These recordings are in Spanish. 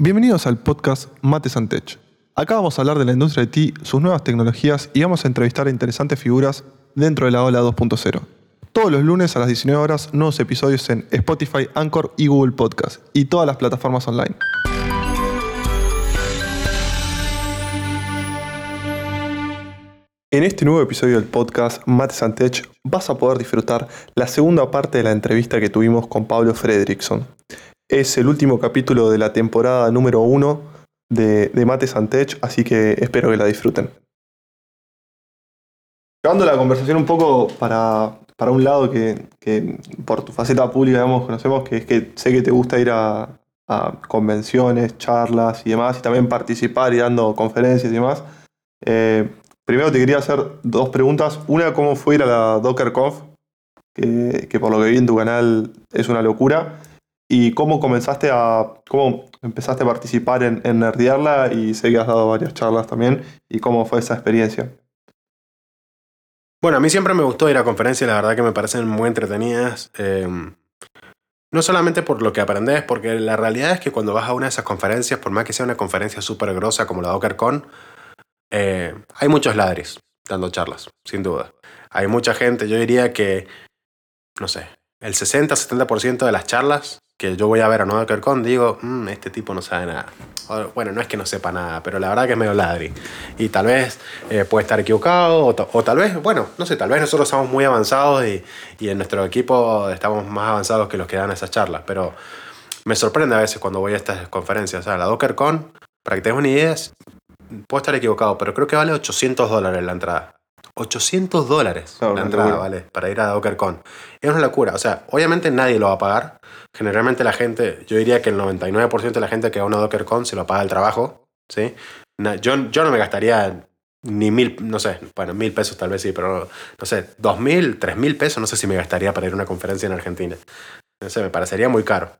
Bienvenidos al podcast Mate Santech. Acá vamos a hablar de la industria de IT, sus nuevas tecnologías y vamos a entrevistar a interesantes figuras dentro de la ola 2.0. Todos los lunes a las 19 horas, nuevos episodios en Spotify, Anchor y Google Podcast y todas las plataformas online. En este nuevo episodio del podcast Mate Santech vas a poder disfrutar la segunda parte de la entrevista que tuvimos con Pablo Fredrickson. Es el último capítulo de la temporada número 1 de, de Mate Santech, así que espero que la disfruten. Llevando la conversación un poco para, para un lado que, que por tu faceta pública digamos, conocemos, que es que sé que te gusta ir a, a convenciones, charlas y demás, y también participar y dando conferencias y demás. Eh, primero te quería hacer dos preguntas. Una, ¿cómo fue ir a la DockerConf? Que, que por lo que vi en tu canal es una locura. ¿Y cómo comenzaste a, cómo empezaste a participar en, en Nerdearla y sé que has dado varias charlas también? ¿Y cómo fue esa experiencia? Bueno, a mí siempre me gustó ir a conferencias, la verdad que me parecen muy entretenidas. Eh, no solamente por lo que aprendes, porque la realidad es que cuando vas a una de esas conferencias, por más que sea una conferencia súper grosa como la DockerCon, eh, hay muchos ladris dando charlas, sin duda. Hay mucha gente, yo diría que, no sé, el 60-70% de las charlas que yo voy a ver a no DockerCon digo, "Mm, este tipo no sabe nada. O, bueno, no es que no sepa nada, pero la verdad que es medio ladri. Y tal vez eh, puede estar equivocado, o, ta- o tal vez, bueno, no sé, tal vez nosotros somos muy avanzados y, y en nuestro equipo estamos más avanzados que los que dan esas charlas. Pero me sorprende a veces cuando voy a estas conferencias. O sea, la DockerCon, para que tengas una idea, puedo estar equivocado, pero creo que vale 800 dólares la entrada. 800 dólares Claro, la entrada. ¿vale? Para ir a DockerCon. Es una locura. O sea, obviamente nadie lo va a pagar. Generalmente la gente, yo diría que el 99% de la gente que va a una DockerCon se lo paga el trabajo, ¿sí? Yo, yo no me gastaría ni mil, no sé, bueno, mil pesos tal vez sí, pero no sé, dos mil, tres mil pesos, no sé si me gastaría para ir a una conferencia en Argentina. No sé, me parecería muy caro.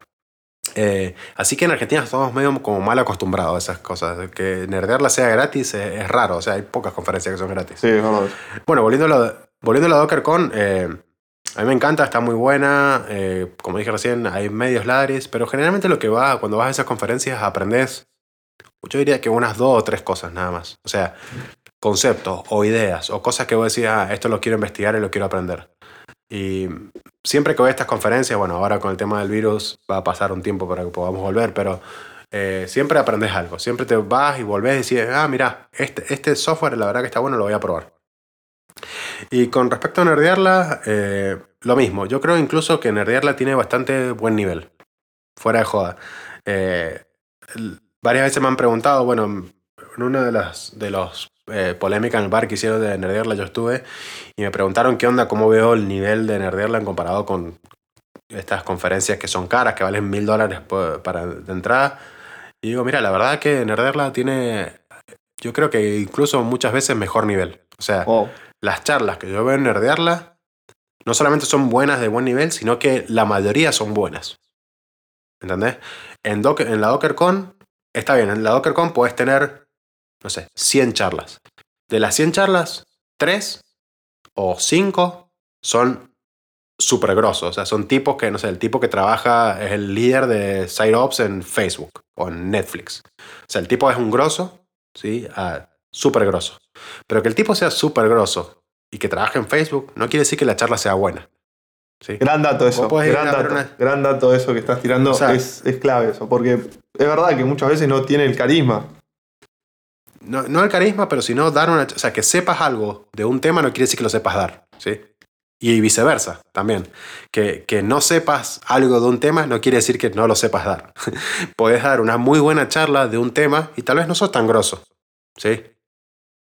Eh, así que en Argentina estamos medio como mal acostumbrados a esas cosas. Que nerdearla sea gratis es, es raro, o sea, hay pocas conferencias que son gratis. Sí, verdad. Bueno, volviendo a, lo- volviendo a la DockerCon, eh, a mí me encanta, está muy buena. eh, como dije recién, hay medios ladris, pero generalmente lo que va, cuando vas a esas conferencias, aprendes, yo diría que unas dos o tres cosas nada más. O sea, conceptos o ideas o cosas que vos decís, ah, esto lo quiero investigar y lo quiero aprender. Y siempre que voy a estas conferencias, bueno, ahora con el tema del virus va a pasar un tiempo para que podamos volver, pero eh, siempre aprendes algo. Siempre te vas y volvés y decís, ah, mira, este, este software la verdad que está bueno, lo voy a probar. Y con respecto a nerdearla, eh, lo mismo. Yo creo incluso que nerdearla tiene bastante buen nivel. Fuera de joda. Eh, varias veces me han preguntado, bueno, en una de las de los eh, polémicas en el bar que hicieron de nerdearla yo estuve y me preguntaron qué onda, cómo veo el nivel de nerdearla en comparado con estas conferencias que son caras, que valen mil dólares por- para de entrada. Y digo, mira, la verdad que nerdearla tiene, yo creo que incluso muchas veces mejor nivel. O sea, Wow. las charlas que yo veo en Nerdearla no solamente son buenas de buen nivel, sino que la mayoría son buenas. ¿Entendés? En, Docker- en la DockerCon, está bien, en la DockerCon puedes tener, no sé, 100 charlas. De las 100 charlas, 3 o 5 son súper grosos. O sea, son tipos que, no sé, el tipo que trabaja es el líder de SiteOps en Facebook o en Netflix. O sea, el tipo es un grosso, ¿sí? Ah, súper grosso. Pero que el tipo sea súper grosso y que trabaje en Facebook no quiere decir que la charla sea buena. ¿sí? Gran dato eso. Gran dato, una- gran dato eso que estás tirando. O sea- es, es clave eso. Porque es verdad que muchas veces no tiene el carisma. No, no el carisma, pero sino dar una... O sea, que sepas algo de un tema no quiere decir que lo sepas dar. ¿sí? Y viceversa también. Que, que no sepas algo de un tema no quiere decir que no lo sepas dar. Podés dar una muy buena charla de un tema y tal vez no sos tan grosso. ¿sí?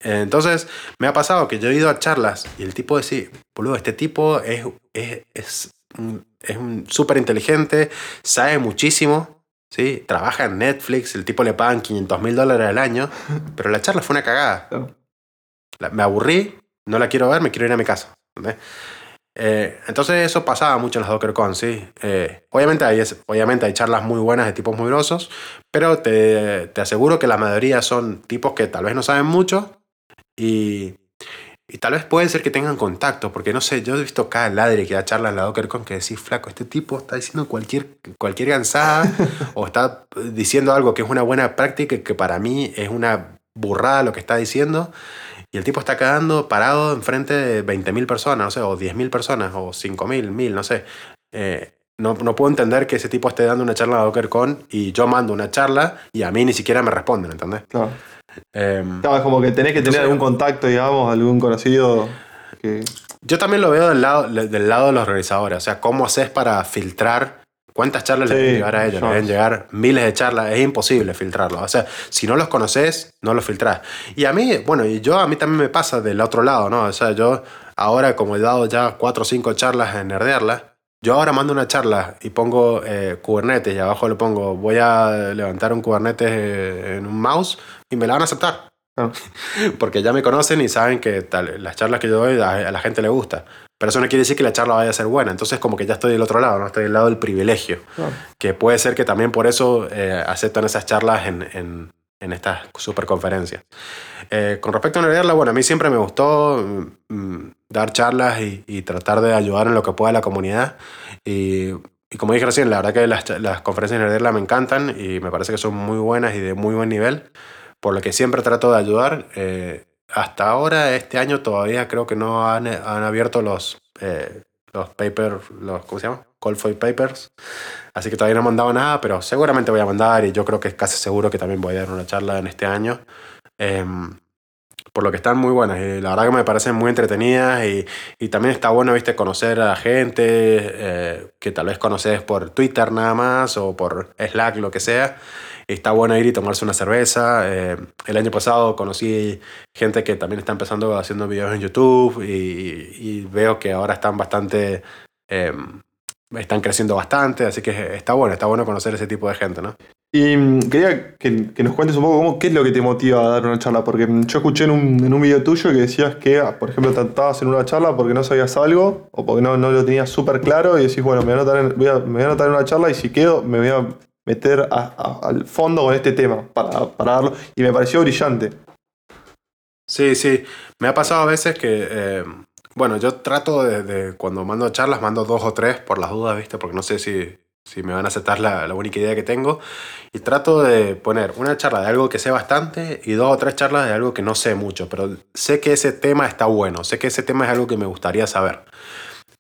Entonces, me ha pasado que yo he ido a charlas y el tipo dice, boludo, este tipo es, es, es, es un súper inteligente, sabe muchísimo, ¿sí? trabaja en Netflix, el tipo le pagan 500 mil dólares al año, pero la charla fue una cagada. Me aburrí, no la quiero ver, me quiero ir a mi casa. ¿entendés? Eh, entonces eso pasaba mucho en las DockerCon, ¿sí? Eh, obviamente, hay, obviamente hay charlas muy buenas de tipos muy grosos, pero te, te aseguro que la mayoría son tipos que tal vez no saben mucho y, y tal vez puede ser que tengan contacto, porque no sé, yo he visto cada ladre que da charla en la DockerCon que decís, flaco, este tipo está diciendo cualquier, cualquier gansada o está diciendo algo que es una buena práctica y que para mí es una burrada lo que está diciendo. Y el tipo está quedando parado enfrente de 20.000 personas, no sé, o 10.000 personas, o 5.000, 1.000, no sé. Eh, no, no, puedo entender que ese tipo esté dando una charla a DockerCon y yo mando una charla y a mí ni siquiera me responden, ¿entendés? Claro. Em, es como que tenés que tener algún contacto, digamos, algún conocido. Que... Yo también lo veo del lado, del lado de los organizadores. O sea, ¿cómo haces para filtrar cuántas charlas le deben llegar a ellos? Le deben llegar miles de charlas. Es imposible filtrarlo. O sea, si no los conoces, no los filtrás. Y a mí, bueno, y yo a mí también me pasa del otro lado, ¿no? O sea, yo ahora, como he dado ya cuatro o cinco charlas en Nerdearla, yo ahora mando una charla y pongo eh, Kubernetes y abajo le pongo voy a levantar un Kubernetes eh, en un mouse y me la van a aceptar. Porque ya me conocen y saben que tal, las charlas que yo doy a, la gente le gusta. Pero eso no quiere decir que la charla vaya a ser buena. Entonces como que ya estoy del otro lado, ¿no? Estoy del lado del privilegio. Que puede ser que también por eso eh, aceptan esas charlas en, en, en estas superconferencias. Eh, con respecto a Nerdearla, bueno, a mí siempre me gustó mm, mm, dar charlas y, tratar de ayudar en lo que pueda a la comunidad. Y, como dije recién, la verdad que las, las conferencias de Nerdearla me encantan y me parece que son muy buenas y de muy buen nivel, por lo que siempre trato de ayudar. Eh, hasta ahora, este año todavía creo que no han, han abierto los, eh, los papers, los, ¿cómo se llama? Call for Papers. Así que todavía no he mandado nada, pero seguramente voy a mandar y yo creo que es casi seguro que también voy a dar una charla en este año. Em, por lo que están muy buenas y la verdad que me parecen muy entretenidas y, y también está bueno, viste, conocer a la gente eh, que tal vez conoces por Twitter nada más o por Slack, lo que sea. Está bueno ir y tomarse una cerveza. Eh, el año pasado conocí gente que también está empezando haciendo videos en YouTube y, veo que ahora están bastante... Em, están creciendo bastante, así que está bueno, está bueno conocer ese tipo de gente, ¿no? Y mm, quería que, nos cuentes un poco cómo, qué es lo que te motiva a dar una charla, porque mm, yo escuché en un, en un video tuyo que decías que, ah, por ejemplo, tratabas en una charla porque no sabías algo o porque no, no lo tenías súper claro y decís, bueno, me voy, a anotar me voy a anotar en una charla y si quedo me voy a meter al fondo con este tema para, para darlo. Y me pareció brillante. Sí, sí. Me ha pasado a veces que eh, bueno, yo trato de, cuando mando charlas, mando dos o tres por las dudas, ¿viste? Porque no sé si, si me van a aceptar la, la, única idea que tengo. Y trato de poner una charla de algo que sé bastante y dos o tres charlas de algo que no sé mucho, pero sé que ese tema está bueno, sé que ese tema es algo que me gustaría saber.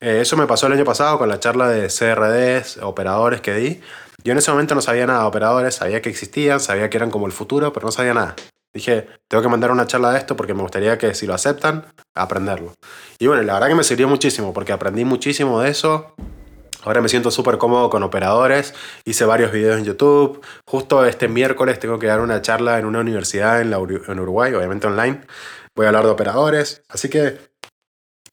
Eh, eso me pasó el año pasado con la charla de CRDs, operadores que di. Yo en ese momento no sabía nada de operadores, sabía que existían, sabía que eran como el futuro, pero no sabía nada. Dije, tengo que mandar una charla de esto porque me gustaría que si lo aceptan, aprenderlo. Y bueno, la verdad que me sirvió muchísimo porque aprendí muchísimo de eso. Ahora me siento súper cómodo con operadores. Hice varios videos en YouTube. Justo este miércoles tengo que dar una charla en una universidad en, en Uruguay, obviamente online. Voy a hablar de operadores. Así que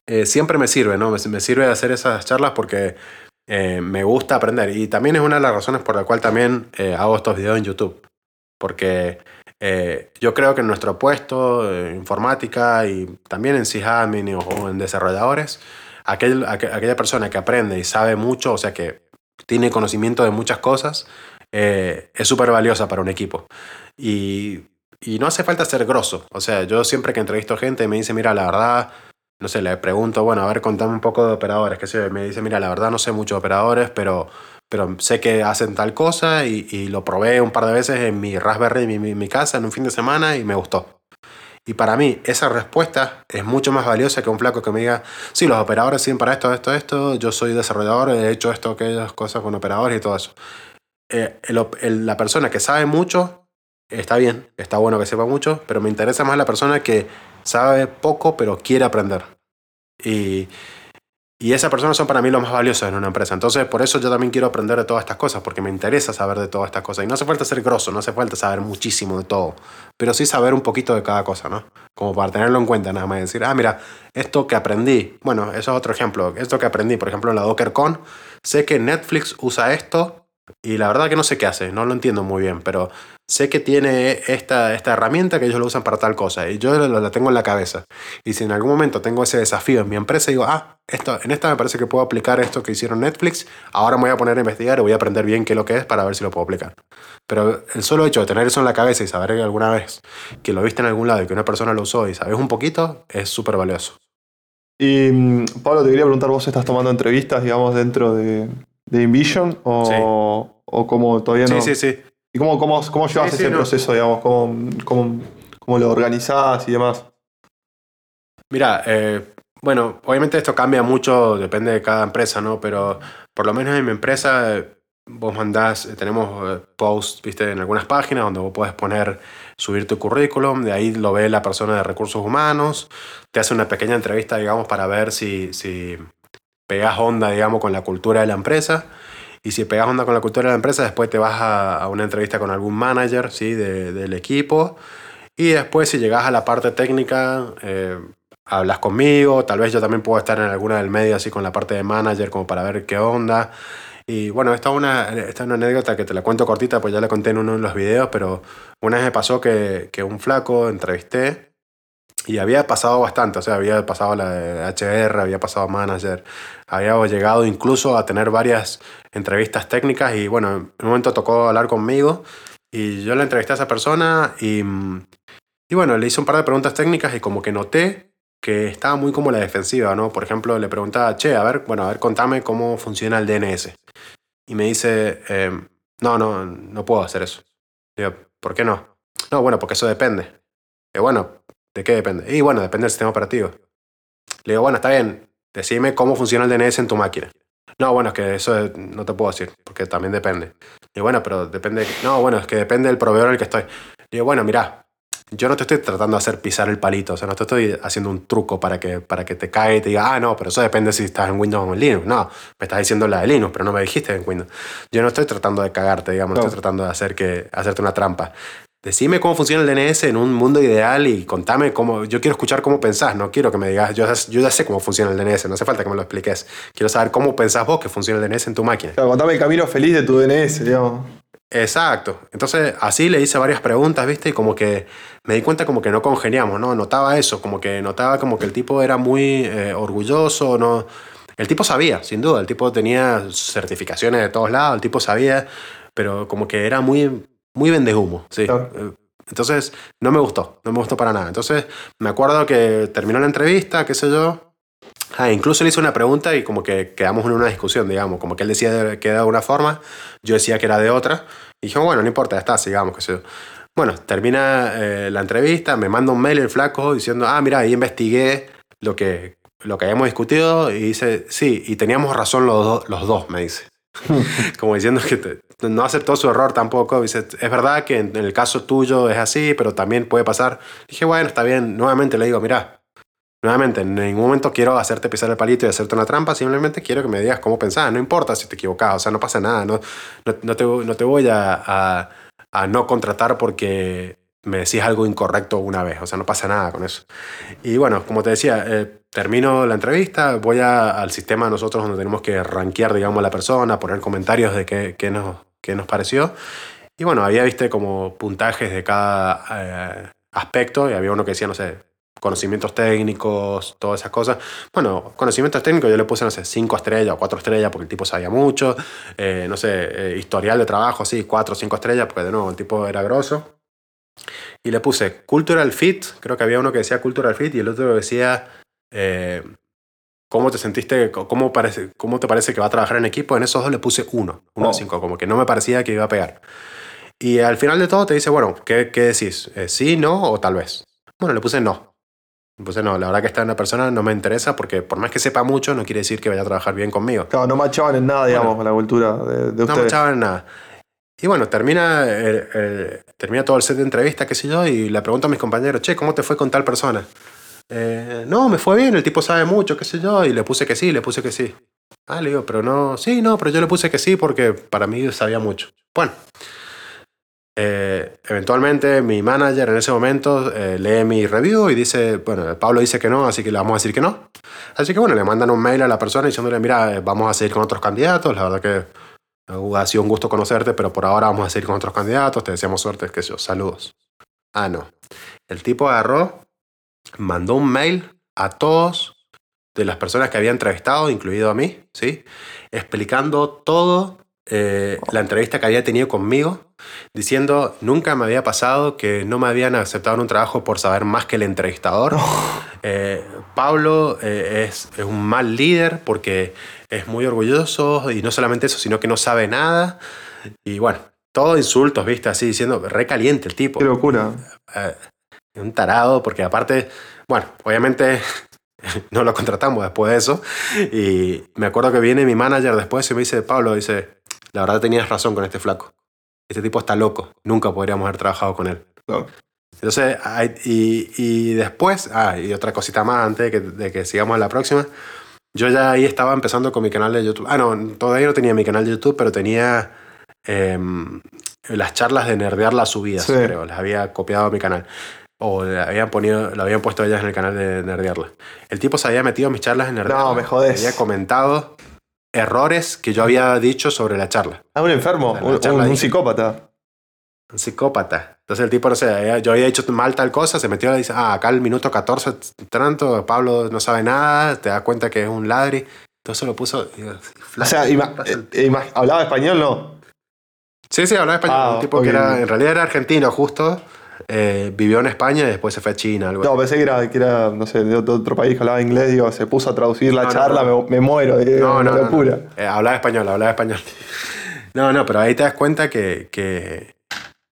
eh, siempre me sirve, ¿no? Me, me, sirve hacer esas charlas porque eh, me gusta aprender. Y también es una de las razones por la cual también eh, hago estos videos en YouTube. Porque eh, yo creo que en nuestro puesto, en informática y también en sysadmin o en desarrolladores, aquel, aquella persona que aprende y sabe mucho, o sea que tiene conocimiento de muchas cosas, es súper valiosa para un equipo. Y, y, no hace falta ser grosso. O sea, yo siempre que entrevisto gente me dice, mira, la verdad, no sé, le pregunto, bueno, a ver, contame un poco de operadores. Que se me dice, mira, la verdad no sé mucho de operadores, pero pero sé que hacen tal cosa y, lo probé un par de veces en mi Raspberry, en mi, mi, casa, en un fin de semana y me gustó. Y para mí esa respuesta es mucho más valiosa que un flaco que me diga, sí, los operadores sirven para esto, esto, esto, yo soy desarrollador, he hecho esto, aquellas cosas con operadores y todo eso. Eh, la persona que sabe mucho, está bien, está bueno que sepa mucho, pero me interesa más la persona que sabe poco pero quiere aprender. Y y esas personas son para mí lo más valioso en una empresa. Entonces, por eso yo también quiero aprender de todas estas cosas, porque me interesa saber de todas estas cosas. Y no hace falta ser grosso, no hace falta saber muchísimo de todo, pero sí saber un poquito de cada cosa, ¿no? Como para tenerlo en cuenta, nada más decir, ah, mira, esto que aprendí, bueno, eso es otro ejemplo. Esto que aprendí, por ejemplo, en la DockerCon, sé que Netflix usa esto Y la verdad que no sé qué hace, no lo entiendo muy bien, pero sé que tiene esta, esta herramienta que ellos lo usan para tal cosa y yo la, tengo en la cabeza. Y si en algún momento tengo ese desafío en mi empresa, digo, ah, esto, en esta me parece que puedo aplicar esto que hicieron Netflix, ahora me voy a poner a investigar y voy a aprender bien qué es lo que es para ver si lo puedo aplicar. Pero el solo hecho de tener eso en la cabeza y saber que alguna vez que lo viste en algún lado y que una persona lo usó y sabes un poquito, es súper valioso. Y mm, Pablo, te quería preguntar, ¿vos estás tomando entrevistas, digamos, dentro de, de InVision? ¿O, o como todavía no? Sí, sí, sí. ¿Y cómo, cómo, cómo llevas ese proceso, digamos? ¿Cómo, cómo, cómo lo organizás y demás? Mira, eh, bueno, obviamente esto cambia mucho, depende de cada empresa, ¿no? Pero por lo menos en mi empresa, vos mandás, eh, tenemos eh, posts, viste, en algunas páginas donde vos puedes poner, subir tu currículum, de ahí lo ve la persona de recursos humanos, te hace una pequeña entrevista, digamos, para ver si, si pegas onda, digamos, con la cultura de la empresa. Y si pegas onda con la cultura de la empresa, después te vas a, una entrevista con algún manager ¿sí? del equipo. Y después, si llegas a la parte técnica, eh, hablas conmigo. Tal vez yo también puedo estar en alguna del medio, así con la parte de manager, como para ver qué onda. Y bueno, esta es una, esta una anécdota que te la cuento cortita, pues ya la conté en uno de los videos, pero una vez me pasó que, que un flaco entrevisté y había pasado bastante, o sea, había pasado la HR, había pasado manager, había llegado incluso a tener varias entrevistas técnicas y bueno, en un momento tocó hablar conmigo y yo le entrevisté a esa persona y, y bueno, le hice un par de preguntas técnicas y como que noté que estaba muy como la defensiva, ¿no? Por ejemplo, le preguntaba, che, a ver, bueno, a ver, contame cómo funciona el DNS. Y me dice, em, no, no, no puedo hacer eso. Digo, ¿por qué no? No, bueno, porque eso depende. Y bueno, ¿de qué depende? Y bueno, depende del sistema operativo. Le digo, bueno, está bien, decime cómo funciona el DNS en tu máquina. No, bueno, es que eso no te puedo decir, porque también depende. Y bueno, pero depende. No, bueno, es que depende del proveedor en el que estoy. Digo, bueno, mira, yo no te estoy tratando de hacer pisar el palito, o sea, no te estoy haciendo un truco para que, para que te caiga y te diga, ah, no, pero eso depende si estás en Windows o en Linux. No, me estás diciendo la de Linux, pero no me dijiste en Windows. Yo no estoy tratando de cagarte, digamos, no. estoy tratando de hacer que, hacerte una trampa. Decime cómo funciona el DNS en un mundo ideal y contame cómo. Yo quiero escuchar cómo pensás, no quiero que me digas. Yo, yo ya sé cómo funciona el DNS, no hace falta que me lo expliques. Quiero saber cómo pensás vos que funciona el DNS en tu máquina. Claro, contame el camino feliz de tu DNS, digamos. Exacto. Entonces, así le hice varias preguntas, ¿viste? Y como que me di cuenta como que no congeniamos, ¿no? Notaba eso, como que notaba como que el tipo era muy eh, orgulloso, ¿no? El tipo sabía, sin duda, el tipo tenía certificaciones de todos lados, el tipo sabía, pero como que era muy, muy vende humo, sí. Eh, entonces, no me gustó, no me gustó para nada. Entonces, me acuerdo que terminó la entrevista, qué sé yo, Ah, incluso le hice una pregunta y como que quedamos en una discusión, digamos, como que él decía que era de una forma, yo decía que era de otra, y dije, bueno, no importa, ya está, sigamos, qué sé yo. Bueno, termina eh, la entrevista, me manda un mail el flaco diciendo, ah, mira, ahí investigué lo que, lo que habíamos discutido y dice, sí, y teníamos razón los, los dos, me dice. como diciendo que no aceptó su error tampoco. Dice, es verdad que en, el caso tuyo es así, pero también puede pasar. Dije, bueno, está bien. Nuevamente le digo, mira, Nuevamente, en ningún momento quiero hacerte pisar el palito y hacerte una trampa, simplemente quiero que me digas cómo pensás, no importa si te equivocas, o sea, no pasa nada, no, no, te, no te, voy a, a, no contratar porque me decís algo incorrecto una vez, o sea, no pasa nada con eso. Y bueno, como te decía, eh, termino la entrevista, voy al sistema nosotros donde tenemos que rankear, digamos, a la persona, poner comentarios de qué, qué, nos, qué nos pareció. Y bueno, había, viste, como puntajes de cada eh, aspecto, y había uno que decía, no sé, conocimientos técnicos, todas esas cosas. Bueno, conocimientos técnicos yo le puse, no sé, 5 estrellas o 4 estrellas porque el tipo sabía mucho. Eh, no sé, eh, historial de trabajo, sí, 4 o 5 estrellas porque de nuevo el tipo era grosso. Y le puse cultural fit, creo que había uno que decía cultural fit y el otro decía eh, cómo te sentiste, cómo, parece, cómo te parece que va a trabajar en equipo. En esos dos le puse 1, 1 de 5, como que no me parecía que iba a pegar. Y al final de todo te dice, bueno, ¿qué, qué decís? ¿Sí, no o tal vez? Bueno, le puse no. Pues no, la verdad que esta una persona no me interesa porque por más que sepa mucho no quiere decir que vaya a trabajar bien conmigo. Claro, no machaban en nada, digamos, con la cultura de, de ustedes. No machaban en nada. Y bueno, termina, termina todo el set de entrevista, qué sé yo, y le pregunto a mis compañeros, che, ¿cómo te fue con tal persona? Eh, no, me fue bien, el tipo sabe mucho, qué sé yo, y le puse que sí, le puse que sí. Ah, le digo, pero no, sí, no, pero yo le puse que sí porque para mí sabía mucho. Bueno, eh, eventualmente mi manager en ese momento eh, lee mi review y dice, bueno, Pablo dice que no, así que le vamos a decir que no. Así que bueno, le mandan un mail a la persona diciéndole, mira, eh, vamos a seguir con otros candidatos, la verdad que Ha sido un gusto conocerte, pero por ahora vamos a seguir con otros candidatos. Te deseamos suerte, que yo. Saludos. Ah, no. El tipo agarró, mandó un mail a todos de las personas que había entrevistado, incluido a mí, ¿sí? Explicando todo eh, la entrevista que había tenido conmigo, diciendo, nunca me había pasado que no me habían aceptado en un trabajo por saber más que el entrevistador. Eh, Pablo eh, es, es, un mal líder porque es muy orgulloso y no solamente eso, sino que no sabe nada. Y bueno, todos insultos, viste, así diciendo, recaliente el tipo. Qué locura. Un tarado, porque aparte, bueno, obviamente no lo contratamos después de eso. Y me acuerdo que viene mi manager después y me dice, Pablo, dice, la verdad tenías razón con este flaco. Este tipo está loco. Nunca podríamos haber trabajado con él. Entonces, y, y, después, ah, y otra cosita más antes de que, de que sigamos a la próxima. Yo ya ahí estaba empezando con mi canal de YouTube. Ah, no, todavía no tenía mi canal de YouTube, pero tenía em, las charlas de nerdear las subidas, creo. Las había copiado a mi canal. O le habían, ponido, lo habían puesto ellas en el canal de nerdearla. El tipo se había metido en mis charlas de nerdearla. No, me jodes. Había comentado errores que yo había dicho sobre la charla. Ah, un enfermo, un, psicópata. Un psicópata. Entonces el tipo, no sé, yo había dicho mal tal cosa, se metió y dice, ah, acá el minuto 14, tanto, Pablo no sabe nada, te das cuenta que es un ladri. Entonces lo puso. o sea, eh, ¿hablaba español no? Sí, sí, hablaba español. Ah, un tipo que era, en realidad era argentino, justo. Eh, vivió en España y después se fue a China. Algo no, pensé que era, que era, no sé, de otro, país que hablaba inglés, digo, se puso a traducir la charla, Me, muero, de no, no, locura. Eh, hablaba español, hablaba español. No, no, pero ahí te das cuenta que, que...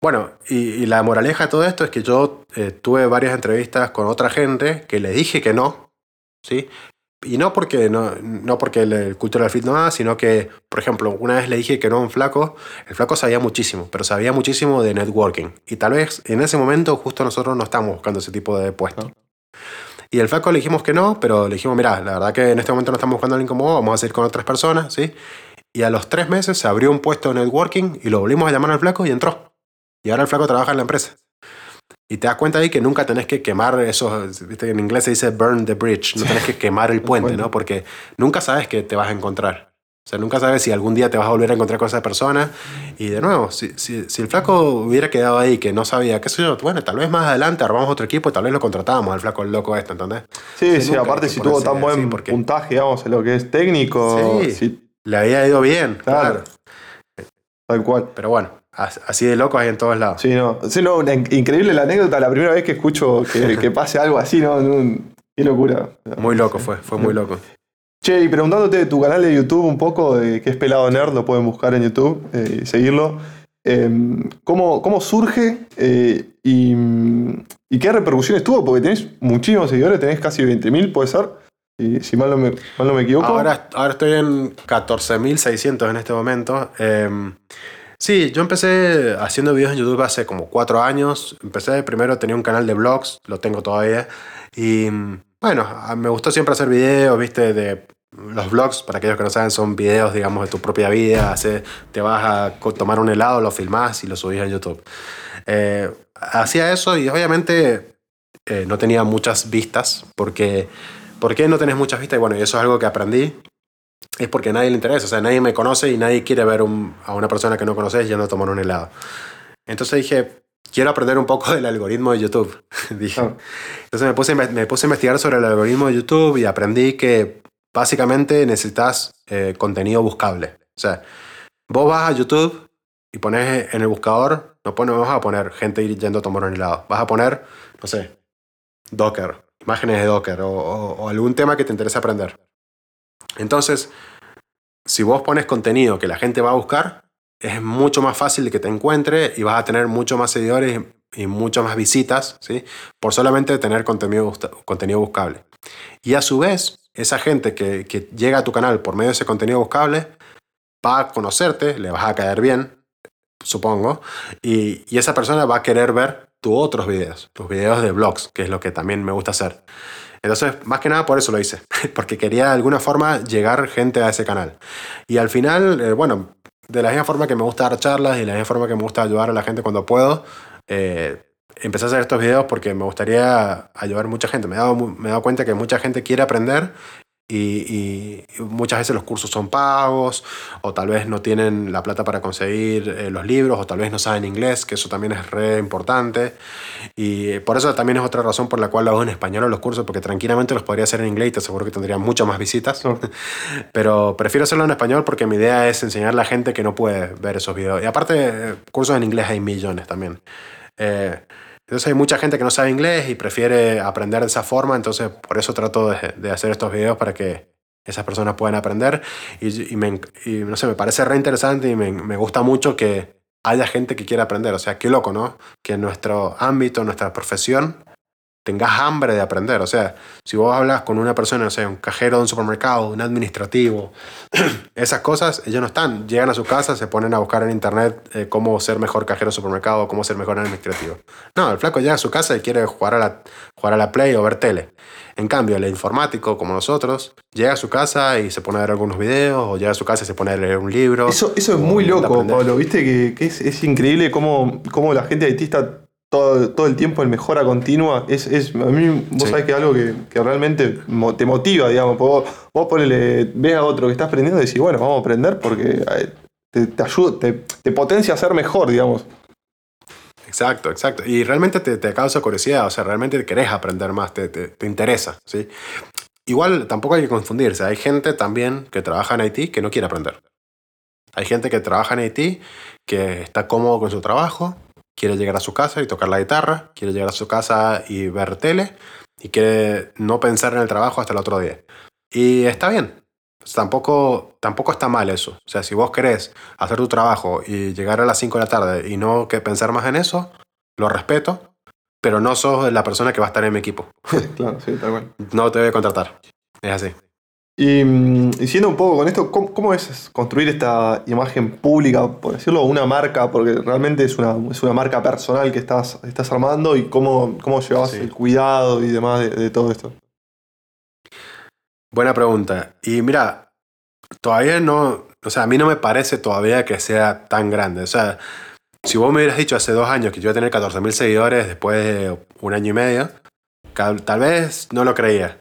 bueno, y, la moraleja de todo esto es que yo eh, tuve varias entrevistas con otra gente que le dije que no, ¿sí? Y no porque, no, no porque el, cultural fit no da, sino que, por ejemplo, una vez le dije que no a un flaco, el flaco sabía muchísimo, pero sabía muchísimo de networking. Y tal vez en ese momento justo nosotros no estamos buscando ese tipo de puesto. Y el flaco le dijimos que no, pero le dijimos, mira, la verdad que en este momento no estamos buscando a alguien como vos, vamos a ir con otras personas, ¿sí? Y a los tres meses se abrió un puesto de networking y lo volvimos a llamar al flaco y entró. Y ahora el flaco trabaja en la empresa. Y te das cuenta ahí que nunca tenés que quemar esos, ¿viste? en inglés se dice burn the bridge, no tenés que quemar el puente, ¿no? Porque nunca sabes que te vas a encontrar. O sea, nunca sabes si algún día te vas a volver a encontrar con esa persona. Y de nuevo, si, si, si el flaco hubiera quedado ahí, que no sabía, qué sé yo, bueno, tal vez más adelante armamos otro equipo y tal vez lo contratábamos al flaco el loco este, ¿entendés? Sí, sí, aparte si tuvo tan buen puntaje, digamos, en lo que es técnico. Sí, le había ido bien, claro. Tal cual. Pero bueno, Así de locos hay en todos lados. Sí, no. Sí, no increíble la anécdota. La primera vez que escucho que, pase algo así, ¿no? Qué locura. Muy loco fue, fue muy loco. Che, y preguntándote de tu canal de YouTube un poco, de que es Pelado Nerd, lo pueden buscar en YouTube eh, y seguirlo. Em, ¿cómo, ¿cómo, surge eh, y, y, qué repercusiones tuvo? Porque tenés muchísimos seguidores, tenés casi 20.000, puede ser. Y, si mal no, me, mal no me equivoco. Ahora, ahora estoy en 14.600 en este momento. Sí, yo empecé haciendo videos en YouTube hace como cuatro años. Empecé primero, tenía un canal de vlogs, lo tengo todavía. Y bueno, me gustó siempre hacer videos, viste, de los vlogs, para aquellos que no saben, son videos, digamos, de tu propia vida. te vas a tomar un helado, lo filmás y lo subís a YouTube. Eh, hacía eso y obviamente eh, no tenía muchas vistas porque... ¿Por qué no tenés muchas vistas? Y bueno, eso es algo que aprendí es porque a nadie le interesa. O sea, nadie me conoce y nadie quiere ver a una persona que no conoces yendo a tomar un helado. Entonces dije, quiero aprender un poco del algoritmo de YouTube. dije. Ah. Entonces me puse, me puse a investigar sobre el algoritmo de YouTube y aprendí que básicamente necesitas eh, contenido buscable. O sea, vos vas a YouTube y pones en el buscador, no, pones, vas a poner gente yendo a tomar un helado. Vas a poner, no sé, Docker, imágenes de Docker o algún tema que te interese aprender. Entonces, si vos pones contenido que la gente va a buscar, es mucho más fácil de que te encuentre y vas a tener mucho más seguidores y muchas más visitas, ¿sí? Por solamente tener contenido, contenido buscable. Y a su vez, esa gente que, llega a tu canal por medio de ese contenido buscable va a conocerte, le vas a caer bien, supongo, y, y esa persona va a querer ver tus otros videos, tus videos de blogs, que es lo que también me gusta hacer. Entonces, más que nada por eso lo hice, porque quería de alguna forma llegar gente a ese canal. Y al final, eh, bueno, de la misma forma que me gusta dar charlas y de la misma forma que me gusta ayudar a la gente cuando puedo, eh, empecé a hacer estos videos porque me gustaría ayudar a mucha gente. Me he, dado, me he dado cuenta que mucha gente quiere aprender y, muchas veces los cursos son pagos o tal vez no tienen la plata para conseguir eh, los libros o tal vez no saben inglés, que eso también es re importante. Y por eso también es otra razón por la cual lo hago en español los cursos, porque tranquilamente los podría hacer en inglés y te aseguro que tendría muchas más visitas. Pero prefiero hacerlo en español porque mi idea es enseñar a la gente que no puede ver esos videos. Y aparte, cursos en inglés hay millones también. Eh, entonces hay mucha gente que no sabe inglés y prefiere aprender de esa forma, entonces por eso trato de, hacer estos videos para que esas personas puedan aprender. Y, me, no sé, me parece re interesante y me, me gusta mucho que haya gente que quiera aprender. O sea, qué loco, ¿no? Que en nuestro ámbito, en nuestra profesión, tengas hambre de aprender. O sea, si vos hablas con una persona, no sé, un cajero de un supermercado, un administrativo, esas cosas, ellos no están. Llegan a su casa, se ponen a buscar en internet eh, cómo ser mejor cajero de supermercado, cómo ser mejor administrativo. No, el flaco llega a su casa y quiere jugar a la, jugar a la Play o ver tele. En cambio, el informático, como nosotros, llega a su casa y se pone a ver algunos videos, o llega a su casa y se pone a leer un libro. Eso, eso es muy loco, Pablo. Viste que, que es, es, increíble cómo, cómo la gente está todo, todo el tiempo en mejora continua, es, es a mí, vos sabés que es algo que, que, realmente te motiva, digamos. Vos, vos ponele, ves a otro que está aprendiendo y decís, bueno, vamos a aprender porque eh, te, te ayuda, te, te, potencia a ser mejor, digamos. Exacto, exacto. Y realmente te, te causa curiosidad, o sea, realmente querés aprender más, te, te, te interesa, ¿sí? Igual tampoco hay que confundirse, hay gente también que trabaja en Haití que no quiere aprender. Hay gente que trabaja en Haití que está cómodo con su trabajo, quiere llegar a su casa y tocar la guitarra, quiere llegar a su casa y ver tele, y quiere no pensar en el trabajo hasta el otro día. Y está bien. tampoco, tampoco está mal eso. O sea, si vos querés hacer tu trabajo y llegar a las 5 de la tarde y no que pensar más en eso, lo respeto, pero no sos la persona que va a estar en mi equipo. claro, sí, tal cual. No te voy a contratar. Es así. Y, mm, y, siendo un poco con esto, ¿cómo, es construir esta imagen pública, por decirlo, una marca? Porque realmente es una, es una marca personal que estás, estás armando y cómo, cómo llevas el cuidado y demás de, todo esto. Buena pregunta. Y mira, todavía no, o sea, a mí no me parece todavía que sea tan grande. O sea, si vos me hubieras dicho hace dos años que yo iba a tener 14.000 seguidores después de un año y medio, tal vez no lo creía.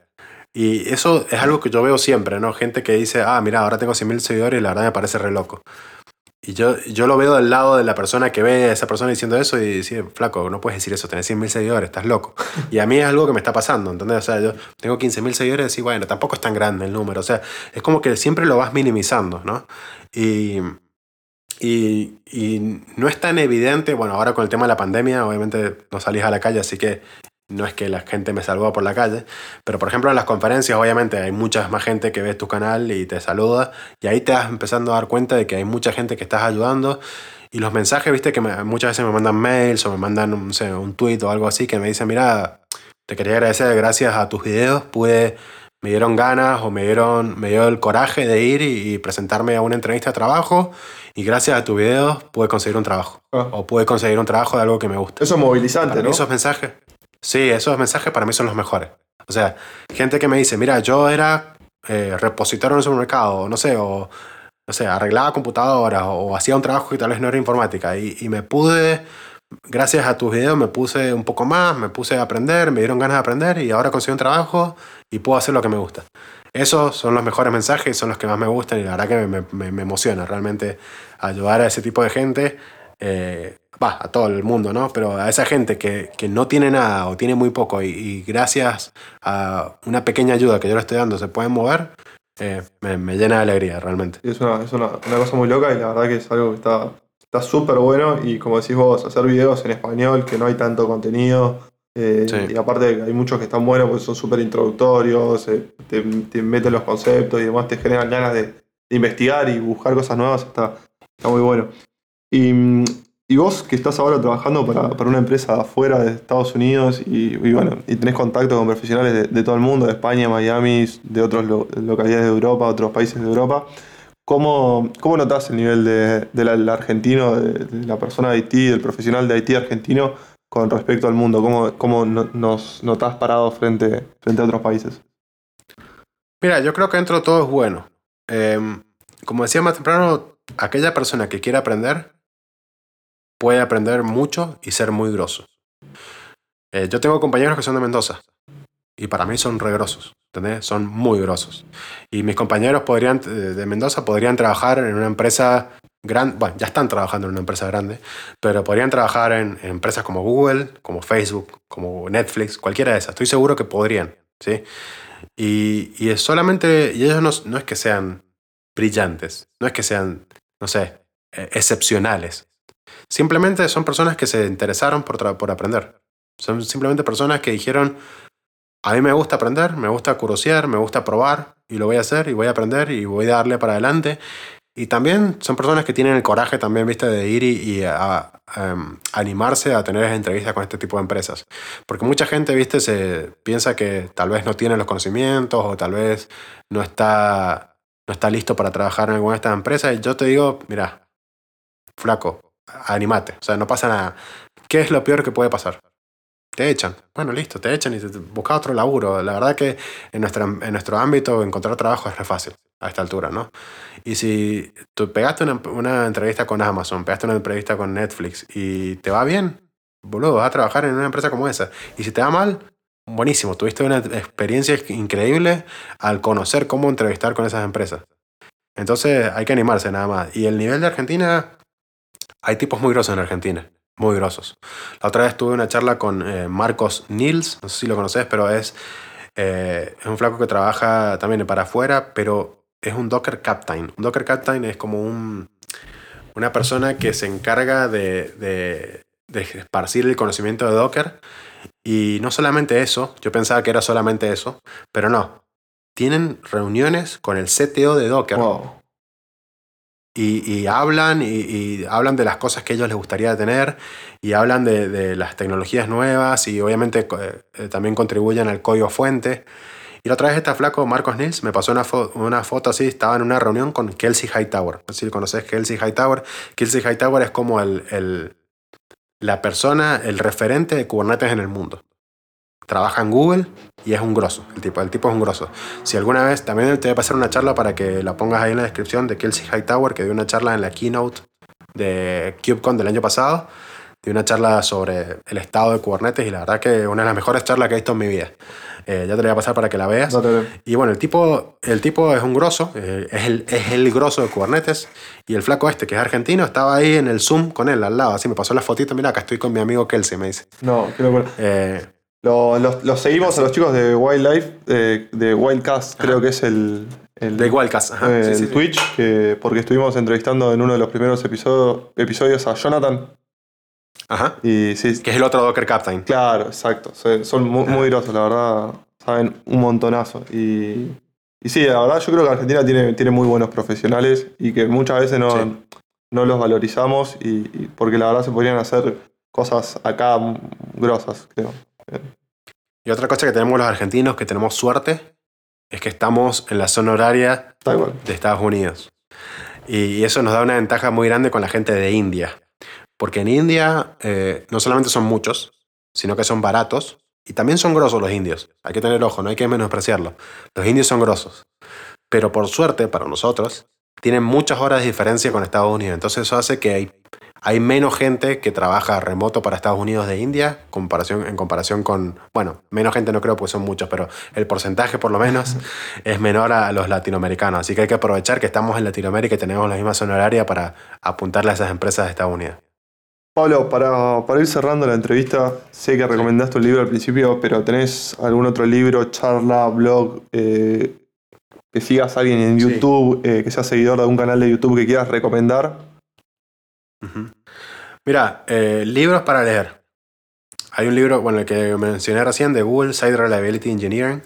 Y eso es algo que yo veo siempre, ¿no? Gente que dice, ah, mira, ahora tengo 100.000 seguidores y la verdad me parece re loco. Y yo, yo lo veo del lado de la persona que ve a esa persona diciendo eso y dice, flaco, no puedes decir eso, tenés 100.000 seguidores, estás loco. Y a mí es algo que me está pasando, ¿entendés? O sea, yo tengo 15.000 seguidores y bueno, tampoco es tan grande el número. O sea, es como que siempre lo vas minimizando, ¿no? Y, y, y, no es tan evidente, bueno, ahora con el tema de la pandemia, obviamente no salís a la calle, así que no es que la gente me saluda por la calle, pero por ejemplo en las conferencias obviamente hay mucha más gente que ve tu canal y te saluda y ahí te vas empezando a dar cuenta de que hay mucha gente que estás ayudando y los mensajes, viste, que muchas veces me mandan mails o me mandan no sé, un tweet o algo así que me dicen, mira, te quería agradecer, gracias a tus videos pude, me dieron ganas o me dieron, me dio el coraje de ir y, presentarme a una entrevista de trabajo y gracias a tus videos pude conseguir un trabajo ah. o pude conseguir un trabajo de algo que me gusta. Eso es movilizante, ¿no? Esos mensajes. Sí, esos mensajes para mí son los mejores. O sea, gente que me dice, mira, yo era eh, repositor en un supermercado, no sé, o no sé, arreglaba computadoras o, hacía un trabajo que tal vez no era informática y, y, me pude, gracias a tus videos, me puse un poco más, me puse a aprender, me dieron ganas de aprender y ahora conseguí un trabajo y puedo hacer lo que me gusta. Esos son los mejores mensajes, son los que más me gustan y la verdad que me, me, me emociona realmente ayudar a ese tipo de gente. Eh, va, a todo el mundo, ¿no? Pero a esa gente que, que no tiene nada o tiene muy poco y, gracias a una pequeña ayuda que yo le estoy dando se pueden mover, eh, me, me, llena de alegría realmente. Es, una, es una, una, cosa muy loca y la verdad que es algo que está está súper bueno y como decís vos, hacer videos en español, que no hay tanto contenido. Eh, y aparte hay muchos que están buenos porque son súper introductorios, eh, te, te, meten los conceptos y demás, te generan ganas de, de investigar y buscar cosas nuevas, está, está muy bueno. Y y vos que estás ahora trabajando para, para una empresa afuera de Estados Unidos y, bueno, y tenés contacto con profesionales de, de, todo el mundo, de España, Miami, de otras lo, localidades de Europa, otros países de Europa, ¿cómo, cómo notás el nivel de, del argentino, de, la persona de Haití, del profesional de Haití argentino con respecto al mundo? ¿Cómo, cómo nos notás parados frente, frente a otros países? Mira, yo creo que dentro de todo es bueno. Eh, como decía más temprano, aquella persona que quiere aprender puede aprender mucho y ser muy grosso. Eh, yo tengo compañeros que son de Mendoza Y para mí son re grosos, ¿entendés? Son muy grosos. Y mis compañeros podrían, eh, de Mendoza podrían trabajar en una empresa grande, bueno, ya están trabajando en una empresa grande, pero podrían trabajar en, en empresas como Google, como Facebook, como Netflix, cualquiera de esas. Estoy seguro que podrían, ¿sí? Y, y es solamente, y ellos no, no es que sean brillantes, no es que sean, no sé, eh, excepcionales. Simplemente son personas que se interesaron por, por aprender. Son simplemente personas que dijeron, a mí me gusta aprender, me gusta curiosear, me gusta probar y lo voy a hacer y voy a aprender y voy a darle para adelante. Y también son personas que tienen el coraje también, viste, de ir y, em, animarse a tener entrevistas con este tipo de empresas. Porque mucha gente, viste, se piensa que tal vez no tiene los conocimientos o tal vez no está, no está listo para trabajar en alguna de estas empresas. Y yo te digo, mira, flaco, animate. O sea, no pasa nada. ¿Qué es lo peor que puede pasar? Te echan. Bueno, listo, te echan y te, busca otro laburo. La verdad que en, nuestra, en nuestro ámbito encontrar trabajo es fácil a esta altura, ¿no? Y si tú pegaste una, una entrevista con Amazon, pegaste una entrevista con Netflix y te va bien, boludo, vas a trabajar en una empresa como esa. Y si te va mal, buenísimo, tuviste una experiencia increíble al conocer cómo entrevistar con esas empresas. Entonces hay que animarse nada más. Y el nivel de Argentina, hay tipos muy grosos en Argentina, muy grosos. La otra vez tuve una charla con eh, Marcos Nils, no sé si lo conoces, pero es, eh, es un flaco que trabaja también para afuera, pero es un Docker Captain. Un Docker Captain es como un, una persona que se encarga de, de, de esparcir el conocimiento de Docker. Y no solamente eso, yo pensaba que era solamente eso, pero no. Tienen reuniones con el CTO de Docker Wow. Y, y hablan y, y hablan de las cosas que a ellos les gustaría tener y hablan de, de las tecnologías nuevas y obviamente eh, eh, también contribuyen al código fuente. Y la otra vez este flaco, Marcos Nils, me pasó una, fo- una foto así, estaba en una reunión con Kelsey Hightower. No sé si conoces Kelsey Hightower. Kelsey Hightower es como el, el- la persona, el referente de Kubernetes en el mundo. Trabaja en Google y es un grosso. El tipo, el tipo es un grosso. Si alguna vez, también te voy a pasar una charla para que la pongas ahí en la descripción de Kelsey Hightower, que dio una charla en la keynote de KubeCon del año pasado. Dio una charla sobre el estado de Kubernetes y la verdad que una de las mejores charlas que he visto en mi vida. Eh, ya te la voy a pasar para que la veas. No Y bueno, el tipo, el tipo es un grosso, eh, es, el, es el grosso de Kubernetes. Y el flaco este, que es argentino, estaba ahí en el Zoom con él al lado. Así me pasó la fotito. Mira, acá estoy con mi amigo Kelsey, me dice. No, qué locura. Eh, Lo- los, los seguimos a los chicos de Wildlife, eh, de Wildcast, creo que es el, el, de Wildcast. Ajá, eh, sí, el sí. Twitch, que, porque estuvimos entrevistando en uno de los primeros episodio- episodios a Jonathan. Ajá. Y sí, Que es el otro Docker Captain. claro, exacto. Son muy, muy grosos, la verdad. Saben un montonazo. Y, y sí, la verdad yo creo que Argentina tiene, tiene muy buenos profesionales y que muchas veces no, no los valorizamos y, y porque la verdad se podrían hacer cosas acá grosas, creo. Y otra cosa que tenemos los argentinos, que tenemos suerte, es que estamos en la zona horaria de Estados Unidos. Y eso nos da una ventaja muy grande con la gente de India. Porque en India eh, no solamente son muchos, sino que son baratos. Y también son grosos los indios. Hay que tener ojo, no hay que menospreciarlo. Los indios son grosos. Pero por suerte, para nosotros, tienen muchas horas de diferencia con Estados Unidos. Entonces eso hace que hay, menos gente que trabaja remoto para Estados Unidos de India comparación, en comparación con... Bueno, menos gente no creo porque son muchos, pero el porcentaje por lo menos es menor a los latinoamericanos. Así que hay que aprovechar que estamos en Latinoamérica y tenemos la misma zona horaria para apuntarle a esas empresas de Estados Unidos. Pablo, para, para ir cerrando la entrevista, sé que recomendaste un libro al principio, pero ¿tenés algún otro libro, charla, blog, eh, que sigas a alguien en Sí. YouTube, eh, que seas seguidor de algún canal de YouTube que quieras recomendar? Mira, eh, libros para leer. Hay un libro, bueno, el que mencioné recién, de Google, Site Reliability Engineering,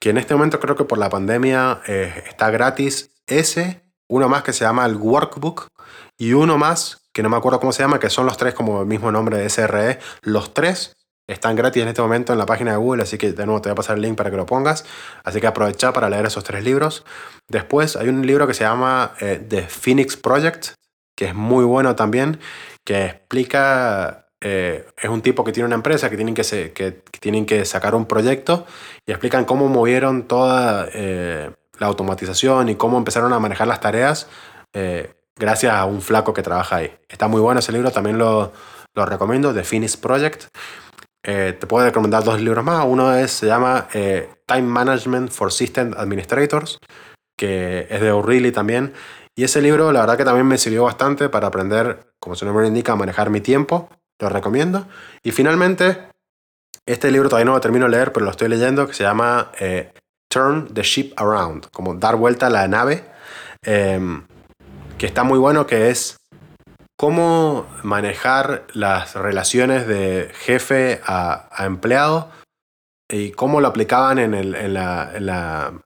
que en este momento creo que por la pandemia eh, está gratis. Ese, uno más que se llama el Workbook, y uno más, que no me acuerdo cómo se llama, que son los tres como el mismo nombre de SRE. Los tres están gratis en este momento en la página de Google, así que de nuevo te voy a pasar el link para que lo pongas. Así que aprovecha para leer esos tres libros. Después hay un libro que se llama eh, The Phoenix Project, que es muy bueno también, que explica, eh, es un tipo que tiene una empresa que tienen que, se- que, tienen que sacar un proyecto y explican cómo movieron toda eh, la automatización y cómo empezaron a manejar las tareas eh, gracias a un flaco que trabaja ahí. Está muy bueno ese libro, también lo, lo recomiendo, The Phoenix Project. eh, te puedo recomendar dos libros más. Uno es, se llama Time Management for System Administrators, que es de O'Reilly también. Y ese libro, la verdad que también me sirvió bastante para aprender, como su nombre indica, a manejar mi tiempo. Lo recomiendo. Y finalmente, este libro todavía no lo termino de leer, pero lo estoy leyendo, que se llama eh, Turn the Ship Around, como dar vuelta a la nave, em, que está muy bueno, que es cómo manejar las relaciones de jefe a, empleado y cómo lo aplicaban en, la, en, la,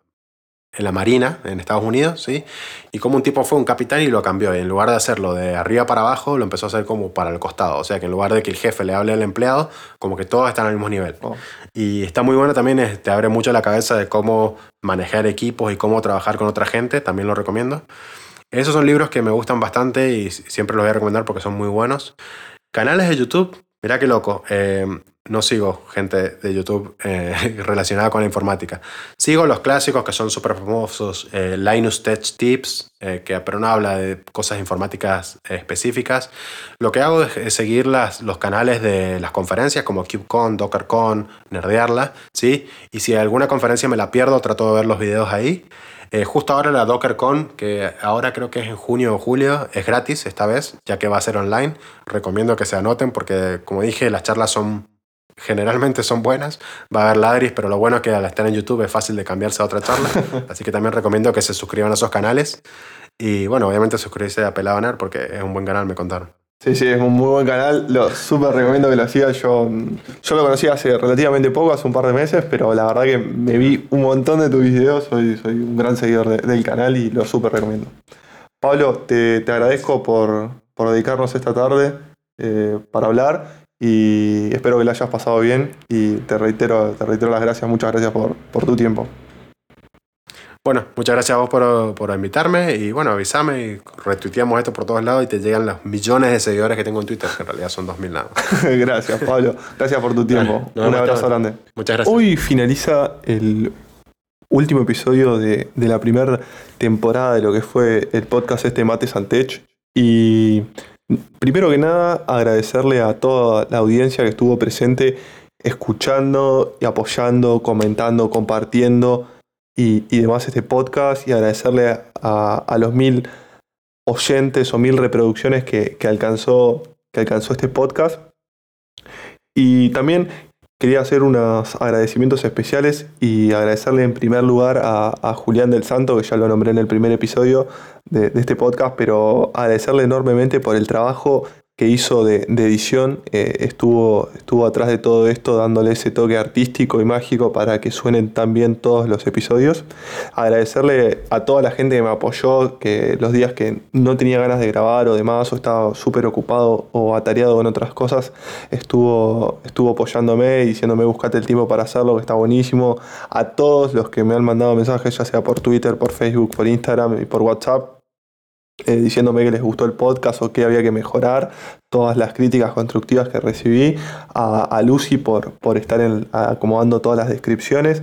en, la, Marina en Estados Unidos, ¿sí? Y cómo un tipo fue un capitán y lo cambió. Y en lugar de hacerlo de arriba para abajo, lo empezó a hacer como para el costado. O sea, que en lugar de que el jefe le hable al empleado, como que todos están al mismo nivel. Oh. Y está muy bueno también, te abre mucho la cabeza de cómo manejar equipos y cómo trabajar con otra gente, también lo recomiendo. Esos son libros que me gustan bastante y siempre los voy a recomendar porque son muy buenos. Canales de YouTube, mirá qué loco. Eh, no sigo gente de YouTube eh, relacionada con la informática. Sigo los clásicos que son súper famosos. Eh, Linus Tech Tips, que pero no habla de cosas informáticas específicas. Lo que hago es, seguir los canales de las conferencias como KubeCon, DockerCon, Nerdearla. ¿sí? Y si alguna conferencia me la pierdo, trato de ver los videos ahí. Eh, justo ahora la DockerCon, que ahora creo que es en junio o julio, es gratis esta vez, ya que va a ser online. Recomiendo que se anoten porque, como dije, las charlas son generalmente son buenas. Va a haber ladris, pero lo bueno es que al estar en YouTube es fácil de cambiarse a otra charla. Así que también recomiendo que se suscriban a esos canales. Y bueno, obviamente suscribirse a Pelado porque es un buen canal, me contaron. Sí, sí, es un muy buen canal. Lo súper recomiendo que lo sigas. Yo, yo lo conocí hace relativamente poco, hace un par de meses, pero la verdad que me vi un montón de tus videos. Soy, soy un gran seguidor del canal y lo súper recomiendo. Pablo, te, te agradezco por, por, dedicarnos esta tarde eh, para hablar y espero que lo hayas pasado bien y te reitero, te reitero las gracias, muchas gracias por, por tu tiempo. Bueno, muchas gracias a vos por, invitarme y bueno, avísame y retuiteamos esto por todos lados y te llegan los millones de seguidores que tengo en Twitter, que en realidad son 2.000 nada. gracias, Pablo. Gracias por tu tiempo. Un abrazo grande. Muchas gracias. Hoy finaliza el último episodio de, la primera temporada de lo que fue el podcast este Mate Santech y primero que nada agradecerle a toda la audiencia que estuvo presente escuchando y apoyando, comentando, compartiendo y, demás este podcast y agradecerle a, los mil oyentes o mil reproducciones que, alcanzó, que alcanzó este podcast. Y también quería hacer unos agradecimientos especiales y agradecerle en primer lugar a, Julián del Santo, que ya lo nombré en el primer episodio de, este podcast, pero agradecerle enormemente por el trabajo que hizo de, edición eh, estuvo, estuvo atrás de todo esto dándole ese toque artístico y mágico para que suenen tan bien todos los episodios. Agradecerle a toda la gente que me apoyó, que los días que no tenía ganas de grabar o demás, o estaba súper ocupado o atareado con otras cosas, estuvo, estuvo apoyándome y diciéndome buscate el tiempo para hacerlo, que está buenísimo. A todos los que me han mandado mensajes, ya sea por Twitter, por Facebook, por Instagram y por WhatsApp, eh, diciéndome que les gustó el podcast o que había que mejorar, todas las críticas constructivas que recibí, a, Lucy por, por estar acomodando todas las descripciones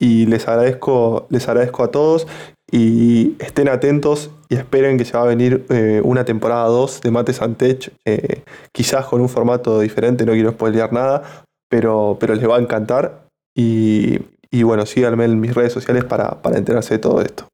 y les agradezco, les agradezco a todos y estén atentos y esperen que se va a venir eh, una temporada 2 de Mate Santech, eh, quizás con un formato diferente, no quiero spoilear nada, pero, pero les va a encantar y bueno, síganme en mis redes sociales para, para enterarse de todo esto.